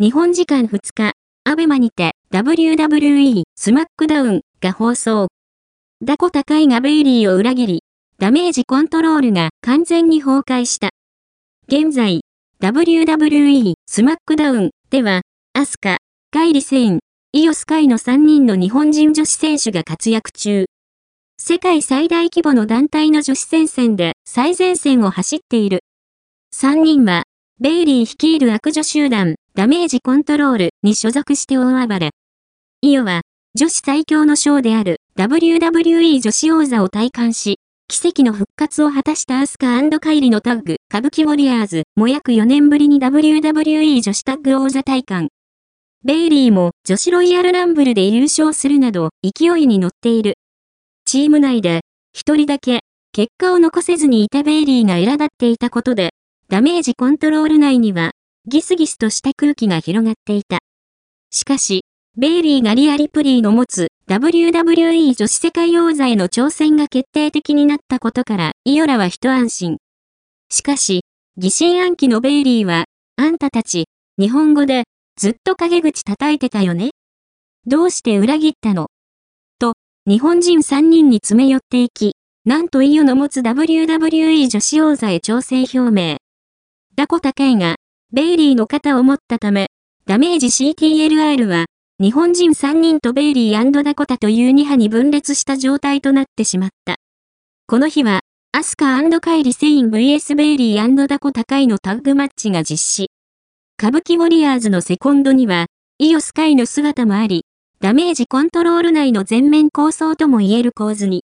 日本時間2日、 ABEMAにて WWE スマックダウンが放送。ダコタカイがベイリーを裏切り、ダメージコントロールが完全に崩壊した。現在、WWE スマックダウンでは、アスカ、カイリセイン、イオスカイの3人の日本人女子選手が活躍中。世界最大規模の団体の女子戦線で最前線を走っている。3人は、ベイリー率いる悪女集団、ダメージコントロールに所属して大暴れ。イオは、女子最強の賞である WWE 女子王座を体感し、奇跡の復活を果たしたアスカカイリのタッグ、歌舞伎ウォリアーズも約4年ぶりに WWE 女子タッグ王座体感。ベイリーも女子ロイヤルランブルで優勝するなど勢いに乗っている。チーム内で一人だけ結果を残せずにいたベイリーが苛立っていたことでダメージコントロール内にはギスギスとした空気が広がっていた。しかし、ベイリーがリアリプリーの持つ WWE 女子世界王座への挑戦が決定的になったことからイオラは一安心。しかし、疑心暗鬼のベイリーは、あんたたち、日本語でずっと陰口叩いてたよね？どうして裏切ったの？と、日本人3人に詰め寄っていき、なんとイオの持つ WWE 女子王座へ挑戦表明。ダコタケイが、ベイリーの肩を持ったため、ダメージ CTLR は、日本人3人とベイリーダコタという2派に分裂した状態となってしまった。この日は、アスカカイリセイン VS ベイリーダコタカイのタッグマッチが実施。歌舞伎ウォリアーズのセコンドには、イオスカイの姿もあり、ダメージコントロール内の全面構想とも言える構図に。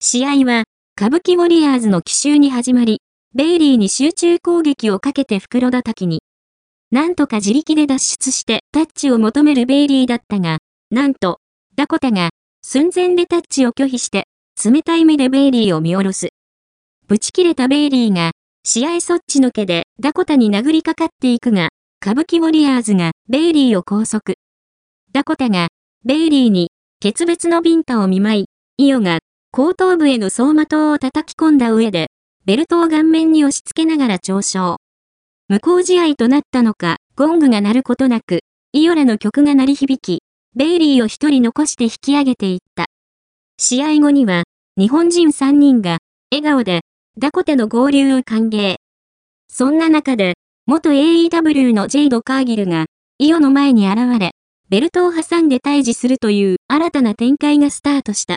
試合は、歌舞伎ウォリアーズの奇襲に始まり、ベイリーに集中攻撃をかけて袋叩きに。なんとか自力で脱出してタッチを求めるベイリーだったが、なんと、ダコタが寸前でタッチを拒否して、冷たい目でベイリーを見下ろす。ブチ切れたベイリーが、試合そっちのけでダコタに殴りかかっていくが、歌舞伎ウォリアーズがベイリーを拘束。ダコタが、ベイリーに、決別のビンタを見舞い、イオが、後頭部への走馬灯を叩き込んだ上で、ベルトを顔面に押し付けながら嘲笑。無効試合となったのか、ゴングが鳴ることなく、イオラの曲が鳴り響き、ベイリーを一人残して引き上げていった。試合後には、日本人3人が、笑顔で、ダコテの合流を歓迎。そんな中で、元 AEW のジェイド・カーギルが、イオの前に現れ、ベルトを挟んで退治するという新たな展開がスタートした。